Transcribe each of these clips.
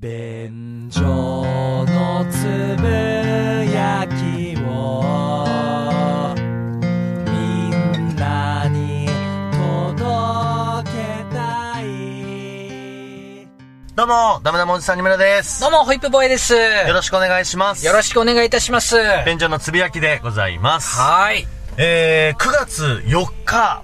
便所のつぶやきをみんなに届けたいどうも、ダメダメおじさんにむらです。どうも、ホイップボーイです。よろしくお願いします。よろしくお願いいたします。は便所のつぶやきでございます。ーい。えー、9月4日、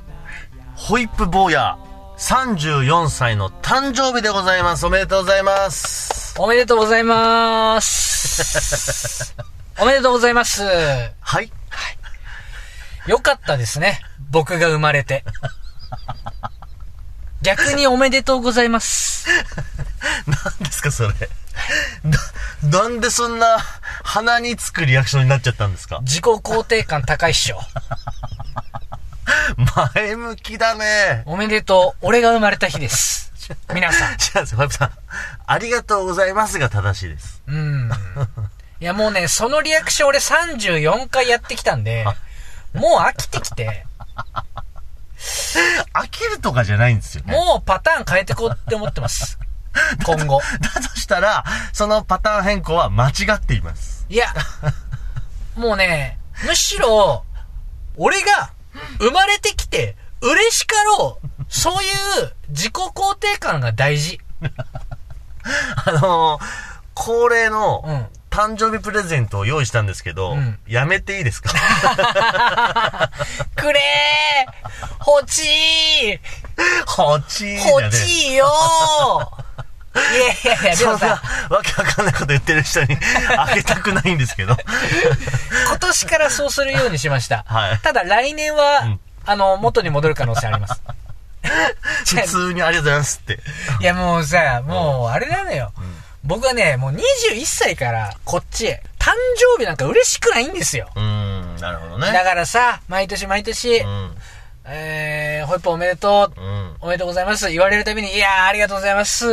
ホイップ坊や34歳の誕生日でございます。おめでとうございます。おめでとうございます。おめでとうございます。はい。よかったですね。僕が生まれて。逆におめでとうございます。何ですか、それ。な、なんでそんな鼻につくリアクションになっちゃったんですか？自己肯定感高いっしょ。前向きだね。おめでとう。俺が生まれた日です。皆さん。違うんですよ、ファさん。ありがとうございますが正しいです。うん。いやもうね、そのリアクション俺34回やってきたんで、もう飽きてきて、飽きるとかじゃないんですよね。もうパターン変えてこうって思ってます。今後。だとしたら、そのパターン変更は間違っています。いや、もうね、むしろ、俺が生まれてきて嬉しかろう。そういう自己肯定感が大事。あのー、恒例のうん誕生日プレゼントを用意したんですけど、うんやめていいですか？くれー欲しいほちーだね。欲しいよーいやいやいや、でもさ、わけわかんないこと言ってる人に あげたくないんですけど。今年からそうするようにしました。はいただ来年は、うんあの、元に戻る可能性あります。普通にありがとうございますって。いやもうさ、もうあれなのよ。僕はね、もう21歳からこっちへ、誕生日なんか嬉しくないんですよ。うーん、なるほどね。だからさ、毎年毎年、うん、えー、ホイップおめでとう、うん。おめでとうございます。言われるたびに、いやー、ありがとうございます。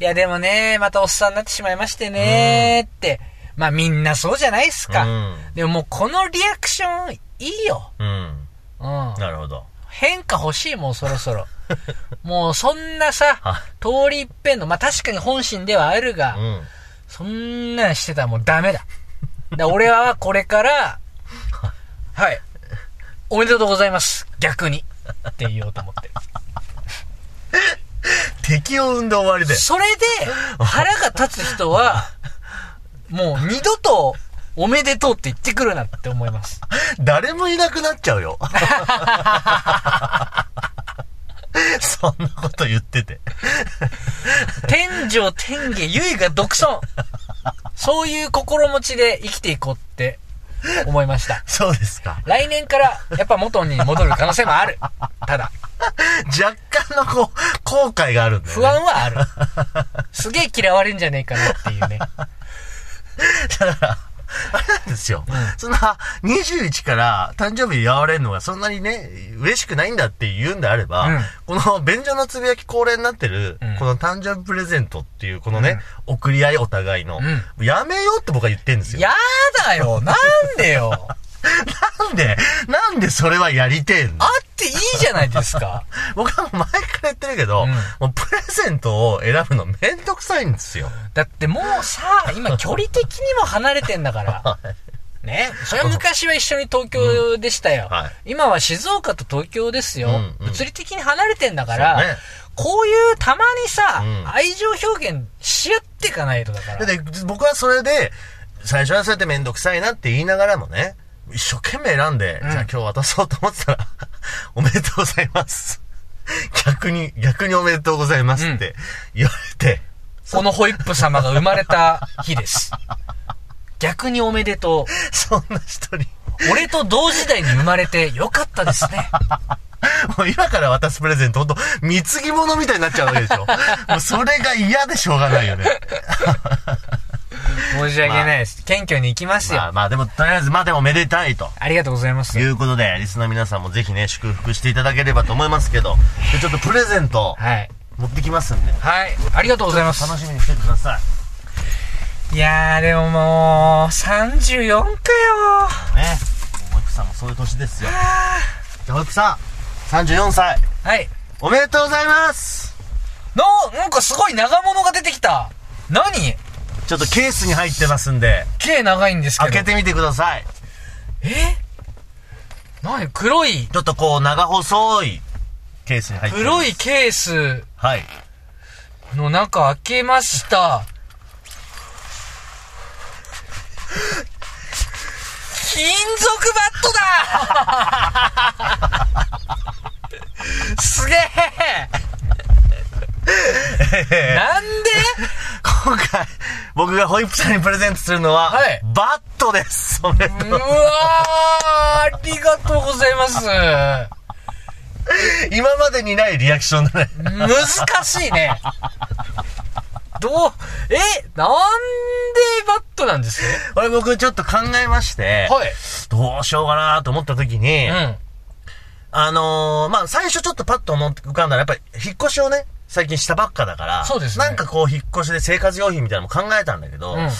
いや、でもね、またおっさんになってしまいましてねーって。まあみんなそうじゃないっすか。うんでももうこのリアクションいいよ。うん。うん。なるほど。変化欲しいもん、そろそろ。もうそんなさは、通り一遍の、まあ確かに本心ではあるが、うん。そんなんしてたらもうダメだ。だ俺はこれから、はい。おめでとうございます。逆に。って言おうと思ってる。敵を生んで終わりで。それで、腹が立つ人は、もう二度と、おめでとうって言ってくるなって思います。誰もいなくなっちゃうよ。そんなこと言ってて。天上天下、唯我独尊。そういう心持ちで生きていこうって思いました。そうですか。来年からやっぱ元に戻る可能性もある。ただ、若干のこう、後悔があるんだよ、ね。不安はある。すげえ嫌われんじゃねえかなっていうね。だから、あれなんですよ。そんな、21から誕生日祝われるのがそんなにね、嬉しくないんだって言うんであれば、うん。この、便所のつぶやき恒例になってる、うん。この誕生日プレゼントっていう、このね、送り合いお互いの、うやめようって僕は言ってんですよ。やだよ。なんでよ。なんで、なんでそれはやりてえんの？あっていいじゃないですか。僕はもう前から言ってるけど、うんもうプレゼントを選ぶのめんどくさいんですよ。だってもうさ、今距離的にも離れてんだから。ね。それは昔は一緒に東京でしたよ。うんはい今は静岡と東京ですよ、うんうん物理的に離れてんだから、こういうたまにさ、うん愛情表現し合っていかないとだから。で、僕はそれで、最初はそうやってめんどくさいなって言いながらもね、一生懸命選んで、うんじゃあ今日渡そうと思ってたら、おめでとうございます。逆に、逆におめでとうございますって言われて、このホイップ様が生まれた日です。逆におめでと そんな人に、う。俺と同時代に生まれてよかったですね。もう今から渡すプレゼント、ほんと、貢ぎ物みたいになっちゃうわけでしょ。もうそれが嫌でしょうがないよね。申し訳ないです。謙虚に行きますよ。まあまあでも、とりあえず、まあでもめでたいと。ありがとうございますと。いうことで、リスナーの皆さんもぜひね、祝福していただければと思いますけど、でちょっとプレゼントはい。持ってきますんで、はい。ありがとうございます。楽しみにしててください。いやー、でももう、34かよね。保育さんもそういう年ですよ。じゃあ保育さん、34歳、はい。おめでとうございますの、なんかすごい長物が出てきた。何？ちょっとケースに入ってますんで、毛長いんですけど。開けてみてください。え？何？黒い、ちょっとこう、長細いケースに入って黒いケースはい。の中開けました。金属バットだすげえなんで今回、僕がホイップさんにプレゼントするのは、はいバットです。おめでとううわーありがとうございます。今までにないリアクションだね。難しいね。どう、え、なんでバットなんです？これ僕ちょっと考えまして、はい。どうしようかなと思った時に、うん。あのー、まあ、最初ちょっとパッと思って浮かんだら、やっぱり引っ越しをね、最近したばっかだから、そうですねなんかこう引っ越しで生活用品みたいなのも考えたんだけど、うんな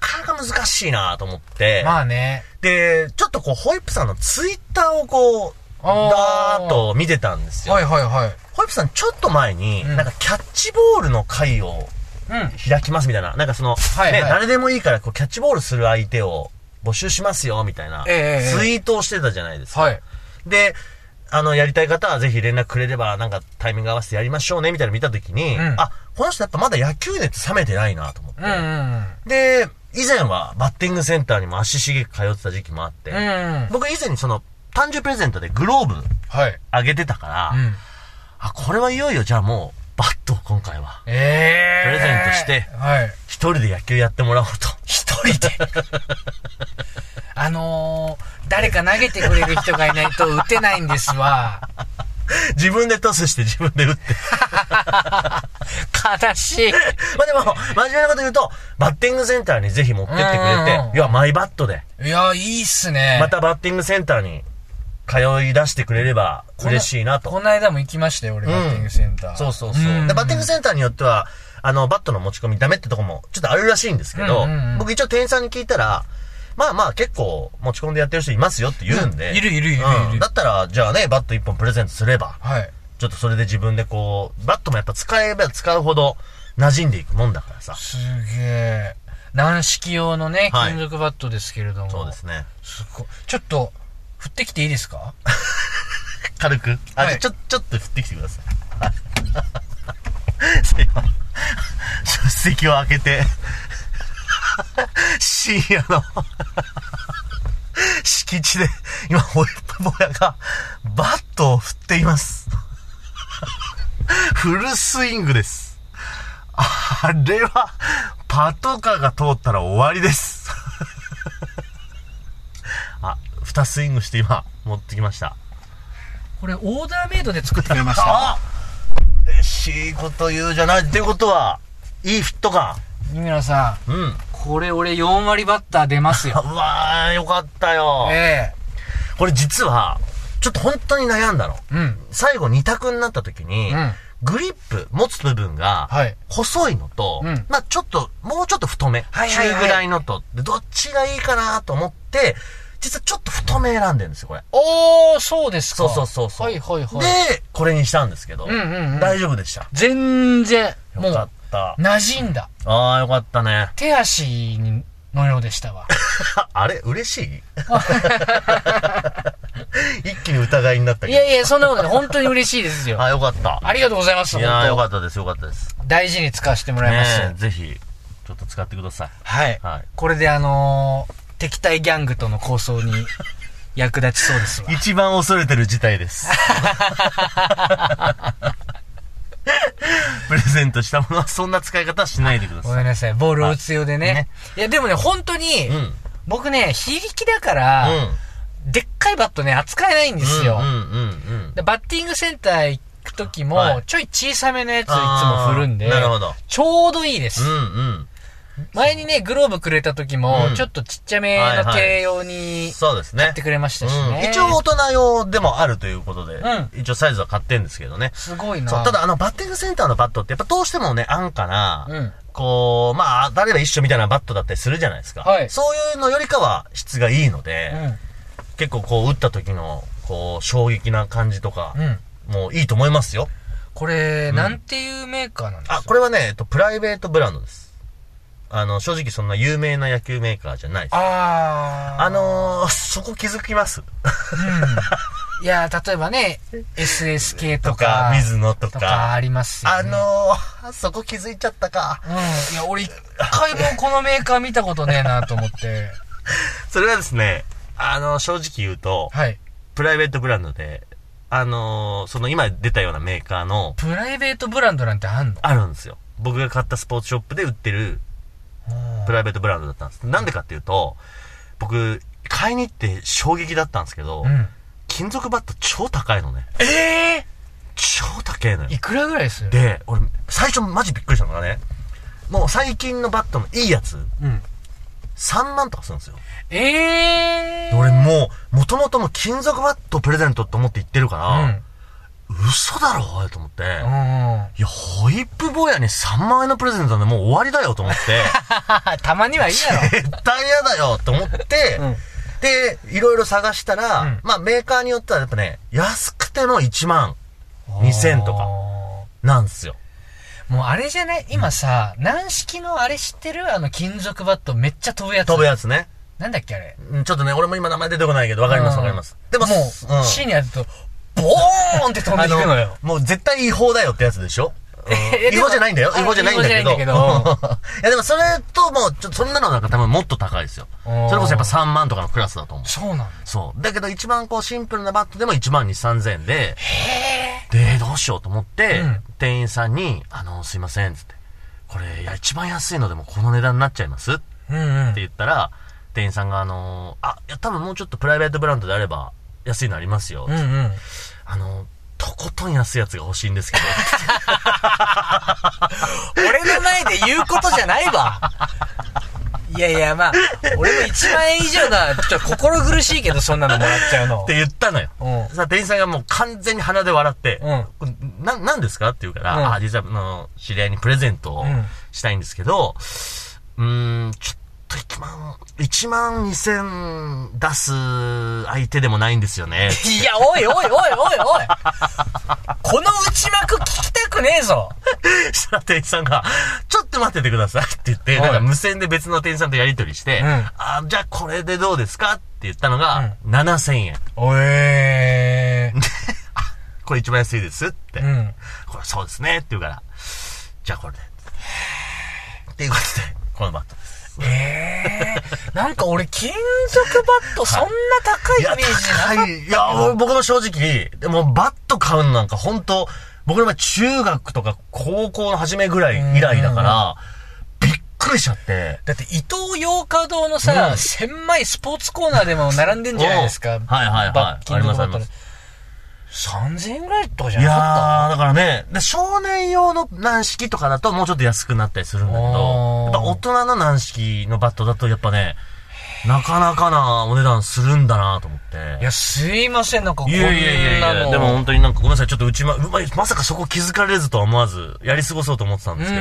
かなか難しいなと思って、まあね。で、ちょっとこう、ホイップさんのツイッターをこう、だーっと見てたんですよ。はいはいはい。ホイップさんちょっと前に、うんなんかキャッチボールの会をうん。開きますみたいな、なんかその、はいはいね、誰でもいいからこうキャッチボールする相手を募集しますよ、みたいな、えツイートをしてたじゃないですか。はい。で、あの、やりたい方はぜひ連絡くれれば、なんかタイミング合わせてやりましょうね、みたいなの見たときに、うんあ、この人やっぱまだ野球熱冷めてないなと思って。うんうんで、以前はバッティングセンターにも足しげく通ってた時期もあって、うん。うん。僕以前にその、誕生日プレゼントでグローブはい。あげてたから、うん。あ、これはいよいよじゃあもう、バットを今回は、ええプレゼントしてはい。一人で野球やってもらおうと。一人で？あのー、誰か投げてくれる人がいないと打てないんですわ。自分でトスして自分で打って。悲しい。まあでも、真面目なこと言うと、バッティングセンターにぜひ持ってってくれうんうんうんて、いや、マイバットで、いや、いいっすね。またバッティングセンターに通い出してくれれば嬉しいなと。この間も行きましたよ、俺、バッティングセンター。そうそうそう。んでバッティングセンターによっては、あの、バットの持ち込みダメってとこもちょっとあるらしいんですけど、うんうんうん僕一応店員さんに聞いたら、まあまあ結構持ち込んでやってる人いますよって言うんで。う んいるいるいるいるうんだったら、じゃあね、バット一本プレゼントすれば、はい。ちょっとそれで自分でこう、バットもやっぱ使えば使うほど馴染んでいくもんだからさ。すげえ。軟式用のね、はい金属バットですけれども。そうですね。すごい。ちょっと、振ってきていいですか？軽く？あ、はいちょ、ちょっと振ってきてください。は いすいません。出席を開けて、深夜の 敷地で、今、ホイップ坊やがバットを振っています。フルスイングです。あれは、パトカーが通ったら終わりです。あ、二スイングして今、持ってきました。これ、オーダーメイドで作ってくれました。あ嬉しいこと言うじゃない。っていうことは、いいフィット感。三村さん、うん。これ俺4割バッター出ますよ。うわー、よかったよ。えこれ実は、ちょっと本当に悩んだの。えうん。最後二択になった時に、うんグリップ、持つ部分がはい、細いのと、うんまあちょっと、もうちょっと太め。はいはいはい中ぐらいのと、でどっちがいいかなと思って、実はちょっと太め選んでるんですよ、これ。おー、そうですか。そうそうそうそう。はいはいはい。で、これにしたんですけど、うんうんうん大丈夫でした。全然、もよかうっ、た。馴染んだ。ああ、よかったね。手足にのようでしたわ。あれ？嬉しい？一気に疑いになったけど。いやいや、そんなことない。本当に嬉しいですよ。あ、よかった。ありがとうございます。いやーよか本ったです、よかったです。当大事に使わせてもらいます。ねえぜひ、ちょっと使ってください。はい。はいこれであのー敵対ギャングとの抗争に 役立ちそうですわ。一番恐れてる事態です。プレゼントしたものはそんな使い方はしないでください。ごめんなさい。ボールを打つようでね。ねいや、でもね、本当に、うん。僕ね、非力だから、でっかいバットね、扱えないんですよ。バッティングセンター行く時も、はいちょい小さめのやつをいつも振るんで、なるほどちょうどいいです。うん。うんうん。前にね、グローブくれた時も、うんちょっとちっちゃめのはいはい手用にそうですね買って。くれましたしうんね。一応大人用でもあるということで、うん一応サイズは買ってんですけどね。すごいな。そう、ただあのバッティングセンターのバットってやっぱどうしてもね、安価な、うんこう、まあ、当たれば一緒みたいなバットだったりするじゃないですか。はいそういうのよりかは質がいいので、うん。結構こう打った時の、こう、衝撃な感じとか、うん。もういいと思いますよ。これ、うんなんていうメーカーなんですか？あ、これはね、えっと、プライベートブランドです。あの、正直そんな有名な野球メーカーじゃないです。あー。あのー、そこ気づきます？うん。いや、例えばね、SSK ととかか、、水野ととかか。ありますよ、ね。あのー、そこ気づいちゃったか。うん。いや、俺一回もこのメーカー見たことねえなと思って。それはですね、あの、正直言うと、はい。プライベートブランドで、あのー、その今出たようなメーカーの、プライベートブランドなんてあんの？あるんですよ。僕が買ったスポーツショップで売ってるプライベートブランドだったんです。なんでかっていうと、僕、買いに行って衝撃だったんですけど、うん。金属バット超高いのね。ええ超高いのよー、。いくらぐらいですで、俺、最初マジびっくりしたのがね、もう最近のバットのいいやつ、うん。3万とかするんですよ。ええー。で俺もう、もともともう金属バットプレゼントって思って行ってるから、うん。嘘だろ？おいと思って、うん。いや、ホイップ坊やに3万円のプレゼントなんでもう終わりだよと思って、たまにはいいだろ。絶対嫌だよと思って、うんで、いろいろ探したら、うんまあメーカーによってはやっぱね、安くても1万2000とかあなんですよ。ーもうあれじゃない？今さ、軟式のあれ知ってる？あの金属バットめっちゃ飛ぶやつ。飛ぶやつね。なんだっけあれ？うんちょっとね、俺も今名前出てこないけど、わかりますわかります。でも、もう、うん C にやると、ボーンって飛んでいくのよ。もう絶対違法だよってやつでしょ？え違法じゃないんだよ。あ違法じゃないんだけど。いやでもそれともう、ちょっとそんなのなんか多分もっと高いですよ。それこそやっぱ3万とかのクラスだと思う。そうなんだ。そう。だけど一番こうシンプルなバットでも1万2、3000円で、で、どうしようと思って、うん店員さんに、あの、すいません、つって。これ、いや、一番安いのでもこの値段になっちゃいます？って。言ったら、店員さんがあのあ、いや、多分もうちょっとプライベートブランドであれば、安いのありますよ。うんうん。あの、とことん安いやつが欲しいんですけど。俺の前で言うことじゃないわ。いやいや、まあ、俺も1万円以上だ。ちょっと心苦しいけど、そんなのもらっちゃうのっ。て言ったのよ。うんさあ、店員さんがもう完全に鼻で笑って、うんな、なんですか？って言うから、うんあ、実は、あの、知り合いにプレゼントをうんしたいんですけど、うーん、ちょっと1万、1万2000出す相手でもないんですよね。いや、おいおいおいおいおいこの内幕聞きたくねえぞしたら店員さんが、ちょっと待っててくださいって言って、はいなんか無線で別の店員さんとやり取りして、うんあ、じゃあこれでどうですかって言ったのが、7000円。おえ これ一番安いですって。ー。うん。これそうですねって言うから、じゃあこれで。っていうことで、このバットです。ええー。なんか俺、金属バットそんな高いイメージなかった。い。いや、俺僕も正直、でもバット買うのなんか本当僕の場合中学とか高校の初めぐらい以来だから、びっくりしちゃって。だって伊東洋華堂のさ、うん千枚スポーツコーナーでも並んでんじゃないですか。うんはいはいはいバッ金属バットであります3000円ぐらいとかじゃいやなかー、だからね、で少年用の軟式とかだともうちょっと安くなったりするんだけど、あー。やっぱ大人の軟式のバットだとやっぱね、なかなかなお値段するんだなと思って。いや、すいません、なんかこんいやいやいやいや、なの。でも本当になんかごめんなさい、ちょっとうちま、うまい、まさかそこ気づかれずとは思わず、やり過ごそうと思ってたんうですけ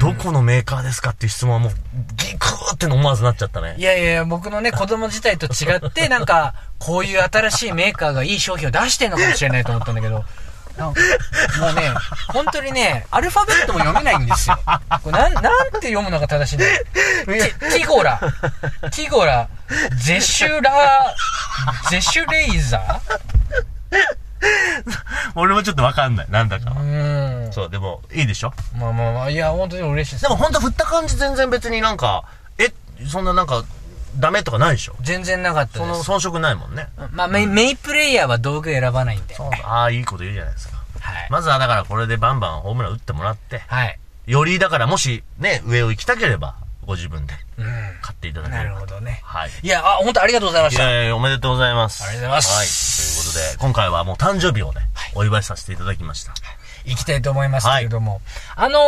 ど。どこのメーカーですかっていう質問はもう、ギクーって思わずなっちゃったねい。やいや、僕のね、子供自体と違って、なんか、こういう新しいメーカーがいい商品を出してんのかもしれないと思ったんだけど、なんかもうね、本当にね、アルファベットも読めないんですよ。これなん、なんて読むのが正しいんだよ。テティゴラ、ティゴラ、ゼシュラ、ゼシュレイザ俺もちょっとわかんない、なんだかー。う。そう、でも、いいでしょ？まあまあまあ、いや、本当に嬉しいですで。も本当振った感じ全然別になんか、え、そんななんか、ダメとかないでしょ？全然なかったその。遜色ないもんね。まあメイ、メイプレイヤーは道具選ばないんで。そうああ、いいこと言うじゃないですか。はい。まずはだからこれでバンバンホームラン打ってもらって、はい。よりだからもしね、上を行きたければ、ご自分でうん。買っていただけなれば。るほどね。はい。いや、あ、本当ありがとうございました。いやいや、おめでとうございます。ありがとうございますはい。ということで、今回はもう誕生日をね、お祝いさせていただきました。行きたいと思いますけれども。あの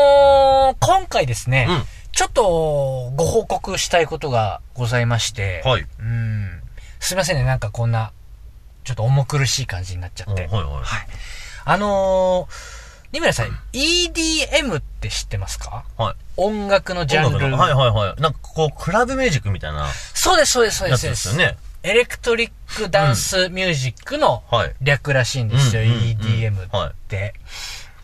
ー、今回ですね、うんちょっとご報告したいことがございまして、はい。うん。すいませんね、なんかこんな、ちょっと重苦しい感じになっちゃって。おはいはいはい。あのー、二村さん、EDM って知ってますか？はい。音楽のジャンル。はいはいはい。なんかこう、クラブミュージックみたいなそうです、そうです、そうでやす。つですよね。エレクトリックダンスミュージックのはい。略らしいんですよ、うんうんうん EDM はいって。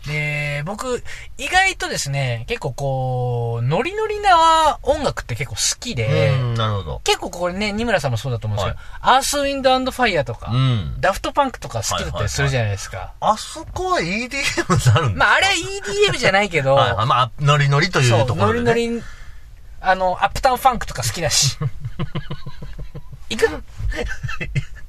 で、僕、意外とですね、結構こう、ノリノリな音楽って結構好きで、うん、なるほど。結構これね、二村さんもそうだと思うんですけど、アースウィンドファイヤーとか、うん。ダフトパンクとか好きだったりするじゃないですか。あそこは EDM になるんだ。まあ、あれは EDM じゃないけど、はいはい、まあ、ノリノリという、ところで、ね。ノリノリ、あの、アップタウンファンクとか好きだし。行く？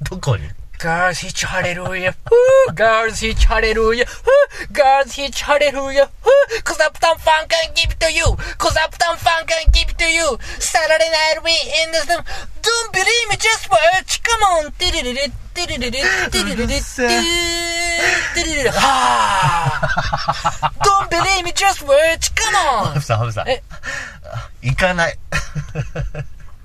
どこに？Girls hitch hallelujah, whoo, girls hitch hallelujah, whoo, girls hitch hallelujah, whoo, cause uptown funk can give it to you, cause uptown funk can give it to you, Saturday night we in the, don't believe me, just watch, come on, テレレレ、テレレレ、テレレレ、テレレレレ、はぁ Don't believe me, just watch, come ハ on! ブさん、ハブさん。え行かない。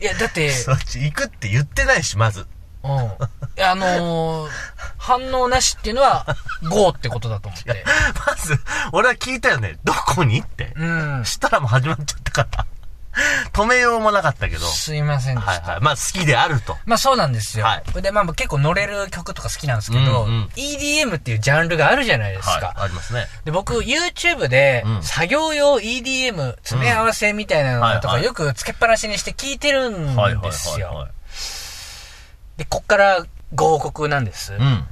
いや、だって、そっち行くって言ってないし、まず。うん。あのー、反応なしっていうのは、GO ってことだと思って。まず、俺は聞いたよね。どこにって。うん。したらもう始まっちゃったから。止めようもなかったけど。すいませんでした。はいはい。まあ好きであると。まあそうなんですよ。はいでまあ結構乗れる曲とか好きなんですけど、うんうん EDM っていうジャンルがあるじゃないですか。はい。ありますね。で、僕、YouTube でう、ん作業用 EDM、詰め合わせみたいなのとか、はいはいよくつけっぱなしにして聞いてるんはいはいですよ。はいはい。で、こっからご報告なんです。うん。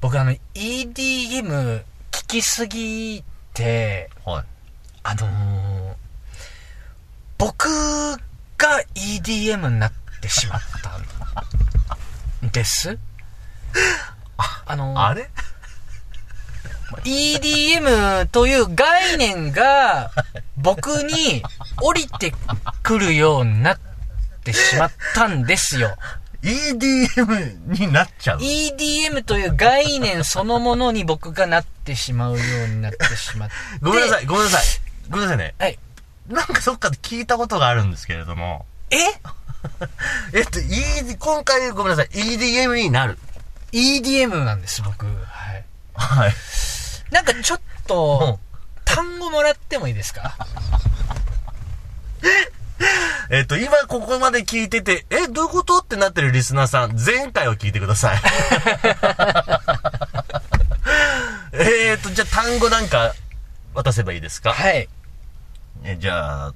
僕、あの、EDM 聞きすぎて、はい。あのー、僕が EDM になってしまったんです。あのーあれ？EDM という概念が僕に降りてくるようになってしまったんですよ。?EDM になっちゃう。EDM という概念そのものに僕がなってしまうようになってしまって。ごめんなさい、ごめんなさい。ごめんなさいね。はい。なんかどっかで聞いたことがあるんですけれども。え？えっと、ED、今回ごめんなさい、EDM になる。?EDM なんです、僕。はい。はい。なんかちょっと、単語もらってもいいですか？えっと、今ここまで聞いてて、え、どういうこと？ってなってるリスナーさん、前回を聞いてください。えっと、じゃあ単語なんか渡せばいいですか？はい。え、じゃあ、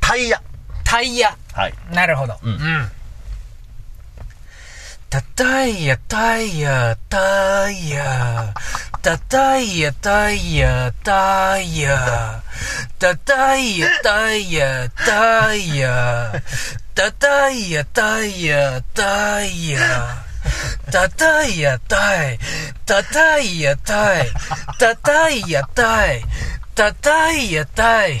タイヤ。タイヤ。はい。なるほど。うんうん。たたイやたイやたイや。たたイやたイやたイや。たたイやたイやたイや。たたイやたイやたイや。たたイやたイたたイやたイたたイやたイたたいやたい。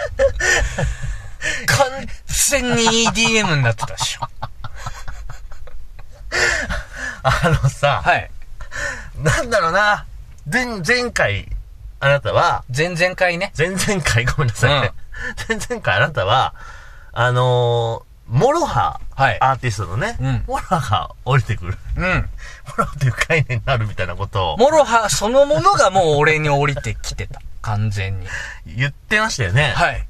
完全に EDM になってたでしょあのさ、はいなんだろうな。前、前回、あなたは、前々回ね前々回？ごめんなさいね。前々回あなたは、あのー、モロハ、はいアーティストのね、うんモロハが降りてくる。うんモロハという概念になるみたいなことをモロハそのものがもう俺に降りてきてた。完全に。言ってましたよね。はい。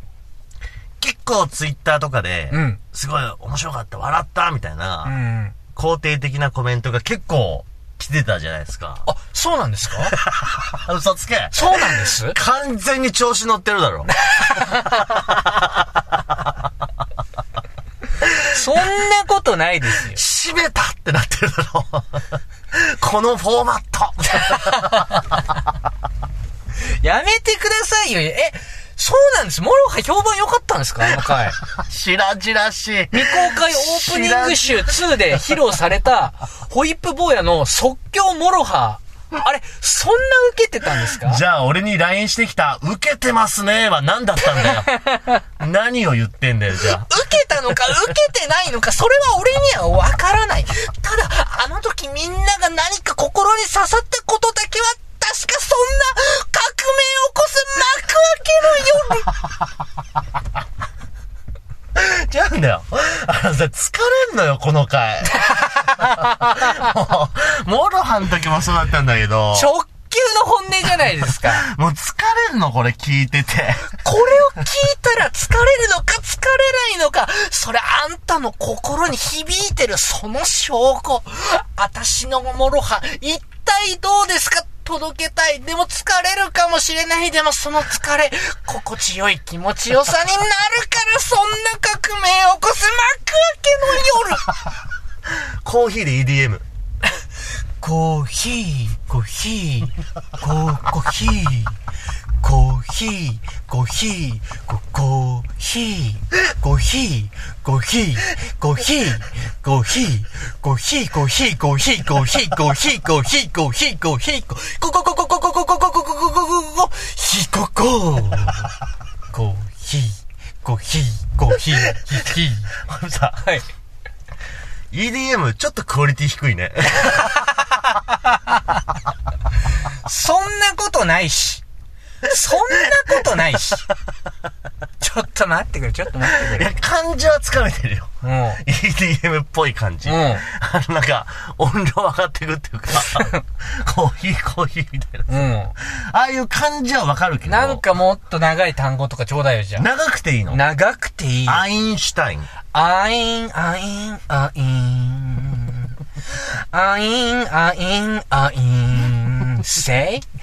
結構ツイッターとかで、うんすごい面白かった、笑った、みたいな、うん。肯定的なコメントが結構来てたじゃないですか。あ、そうなんですか？嘘つけそうなんです？完全に調子乗ってるだろ。そんなことないですよ。閉めたってなってるだろ。このフォーマット。やめてくださいよ。え、そうなんです。モロハ評判良かったんですか？あの回。白々しい。未公開オープニング集2で披露された、ホイップ坊やの即興モロハ。あれ、そんな受けてたんですか？じゃあ俺に LINE してきた、受けてますねは何だったんだよ。何を言ってんだよ、じゃあ。受けたのか受けてないのか、それは俺にはわからない。ただ、あの時みんなが何か心に刺さったことだけは、確かそんな、か違 うんだよ。あのさ、疲れんのよ、この回。もう、モロハの時もそうだったんだけど。直球の本音じゃないですか。もう疲れんの、これ聞いてて。これを聞いたら疲れるのか疲れないのか、それあんたの心に響いてるその証拠。私のモロハ、一体どうですか届けたい。でも疲れるかもしれない。でもその疲れ、心地よい気持ちよさになるから、そんな革命を起こす幕開けの夜。コーヒーで EDM。コーヒー、コーヒー、コー、コーヒー、コーヒー、コーヒー、コ、コーヒー、コーヒー、コーヒー、コーヒー、コーヒー、コーヒー、コーヒー、コーヒー、コーヒー、コーヒー、コーヒー、コーヒー、コーヒー、コ、コココココココココココココココ、ヒコココーヒー、コーヒー、コーヒー、ヒヒあのさ、はい。EDM ちょっとクオリティ低いね。そんなことないし。そんなことないし。ちょっと待ってくれ、ちょっと待ってくれ。いや、感じはつかめてるよ。も EDM っぽい感じ。うんあの、なんか、音量上がってくっていうか、コーヒー、コーヒーみたいな。う、うん。ああいう感じはわかるけど。なんかもっと長い単語とかちょうだいよ、じゃ長くていいの？あ。長くていい。アインシュタイン。アイン、アイン、アイン。アイン、アイン、アイン。say?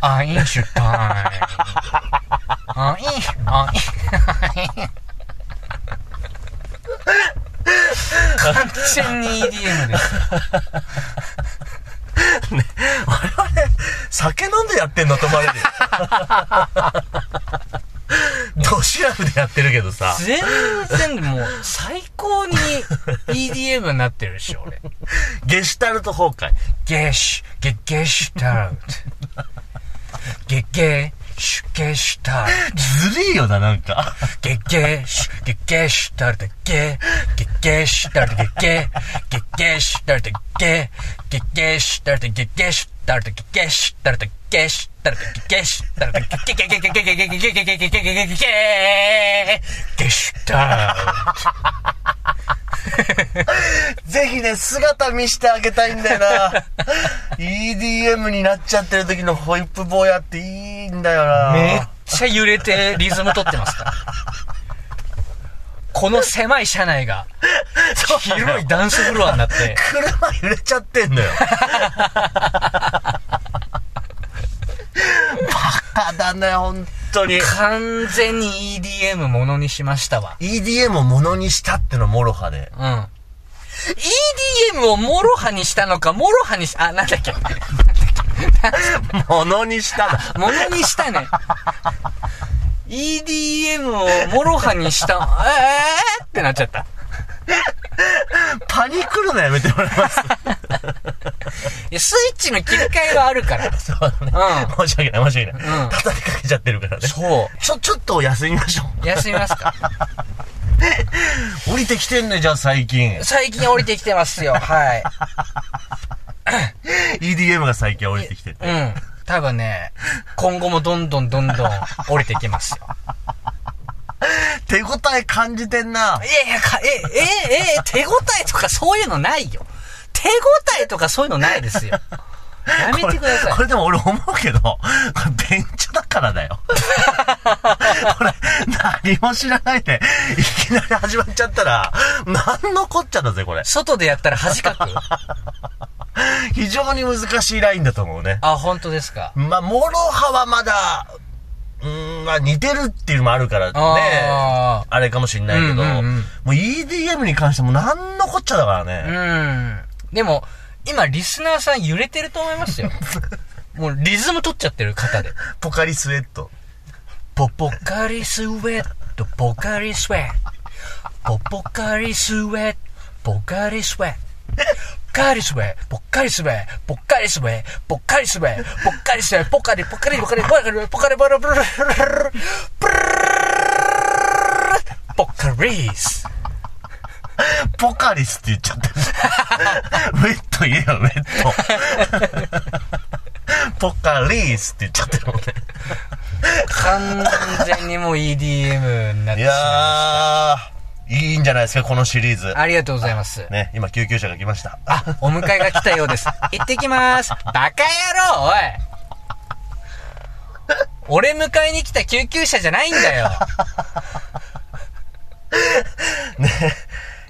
アインシュタイン。アイン、アイン。完全に EDM です。我々、酒飲んでやってんのと思われるよ。ドシラフでやってるけどさ。全然もう最高に EDM になってるでしょ、俺。ゲシュタルト崩壊。ゲシュ、ゲ、ゲシュタルト。月経、出家した。ずるいよな、なんか。月経、月経したるだけ。月経したるだけ。月経したるだけ。月経したるだけ。月経したるだけ。月経したるだけ。したるだけ。月経したるだけ。月経したるだけ。月経したるだけ。月経したるだけ。ぜひね、姿見してあげたいんだよな。EDM になっちゃってる時のホイップ坊やっていいんだよな。めっちゃ揺れてリズム取ってますから。この狭い車内が広いダンスフロアになって、車揺れちゃってんのよ。バカだね、本当に。完全に EDM ものにしましたわ。EDM をものにしたってのもろはで。うん。EDM をモロハにしたのか、モロハにし、あ、なんだっけ。ものにしただ。ものにしたね。EDM をモロハにした、えーってなっちゃった。パニクるのやめてもらえます？いや、スイッチの切り替えはあるから。そうだね。う申し訳ない、申し訳ない。うん叩きかけちゃってるからね。そちょ、ちょっと休みましょう。休みますか。う。降りてきてんね、じゃあ最近。最近降りてきてますよ。はい。EDM が最近降りてきてて。うん。多分ね、今後もどんどんどんどん降りてきますよ。手応え感じてんな。いやいや、か、え、え、え、手応えとかそういうのないよ。手応えとかそういうのないですよ。やめてくださいこ。れでも俺思うけど、これベンチだからだよ。これ、何も知らないで、いきなり始まっちゃったら、何のこっちゃだぜ、これ。外でやったら恥かく非常に難しいラインだと思うね。あ、本当ですか。まあ、モロハはまだ、うーん、まあ似てるっていうのもあるからね。ああれかもしんないけど、うんうんうんもう EDM に関しても何のこっちゃだからね。うん。でも、今、リスナーさん揺れてると思いますよ。もうリズム取っちゃってる方で。ポカリスエット。ポポカリスウェット、ポカリスウェット。ポポカリスウェット、ポカリスウェット。ポカリスウェット、ポカリスウェット、ポカリスウェット、ポカリスウェット、ポカリスウェット、ポカリ、ポカリ、ポカリ、ポカリ、ポカリ、ポカリ、ポカリ、ポカリ、ポカリス。ポカリスって言っちゃってる。ウェット言えよ、ウェット。ポカリスって言っちゃってるもんね。完全にもう EDM になっていしまやー、いいんじゃないですか、このシリーズう。。ありがとうございます。ね、今救急車が来ました。あ、お迎えが来たようです。行ってきます。バカ野郎、おい。俺迎えに来た救急車じゃないんだよ。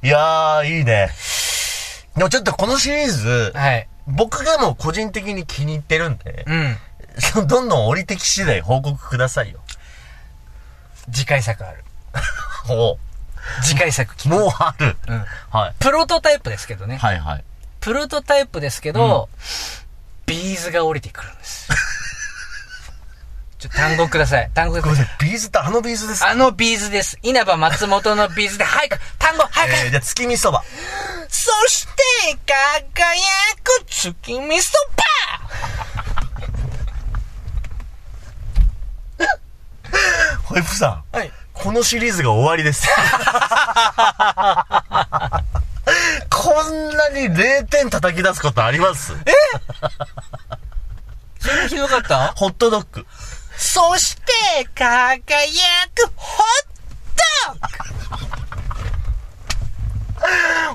いやー、いいね。でもちょっとこのシリーズ、はい。僕がもう個人的に気に入ってるんで、うん。どんどん降りてき次第報告くださいよ。次回作ある。ほ次回作う。もうある。うん。はい。プロトタイプですけどね。はいはい。プロトタイプですけど、 B'z が降りてくるんです。ちょ、単語ください。単語ください。 B'z ってあの B'z ですか？あの B'z です。稲葉松本の B'z で、早く、単語、早く、えー、じゃあ月見そば。そして、輝く月見そホイップさん。ばはい。このシリーズが終わりです。こんなに0点叩き出すことあります？それひどかった？ホットドッグ。そして、輝くホット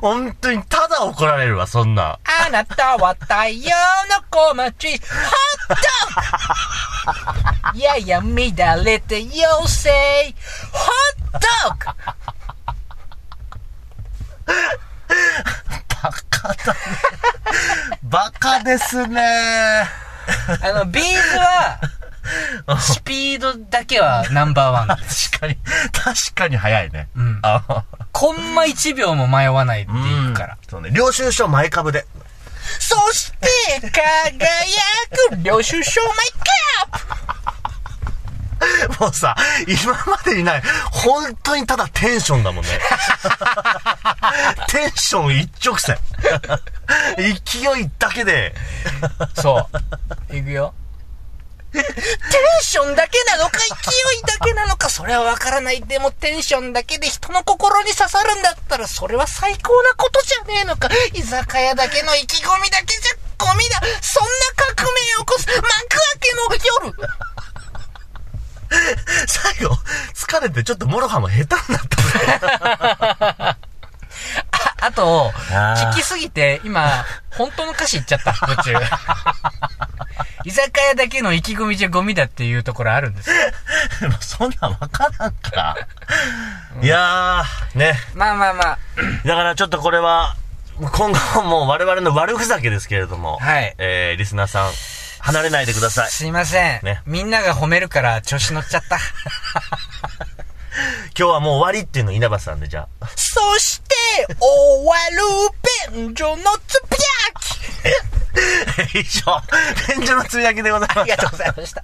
本当にただ怒られるわ、そんな。あなたは太陽の小町、ホットやや乱れて妖精、ホットバカだね。バカですね。あの、ビーズは、スピードだけはナンバーワンです。確かに、確かに早いね。うんあコンマ1秒も迷わないっていうから。そうね、領収書前株で。そして、輝く領収書マイキャップもうさ、今までにない、本当にただテンションだもんね。テンション一直線。勢いだけで、そう。いくよ。テンションだけなのか、勢いだけなのか、それはわからない。でもテンションだけで人の心に刺さるんだったら、それは最高なことじゃねえのか。居酒屋だけの意気込みだけじゃゴミだ。そんな革命を起こす幕開けの夜。最後、疲れてちょっとモロハも下手になったね。あと、あー聞きすぎて、今、本当の歌詞言っちゃった、途中。居酒屋だけの意気込みじゃゴミだっていうところあるんです よ。そんなんわからんから。いやー、ね。まあまあまあ。だからちょっとこれは、今後も我々の悪ふざけですけれども、はいえー、リスナーさん、離れないでください。すいません。ねみんなが褒めるから調子乗っちゃった。今日はもう終わりっていうの稲葉さんで、じゃあ。そして、終わる便所のつぶやき 以上、便所のつぶやきでございました。ありがとうございました。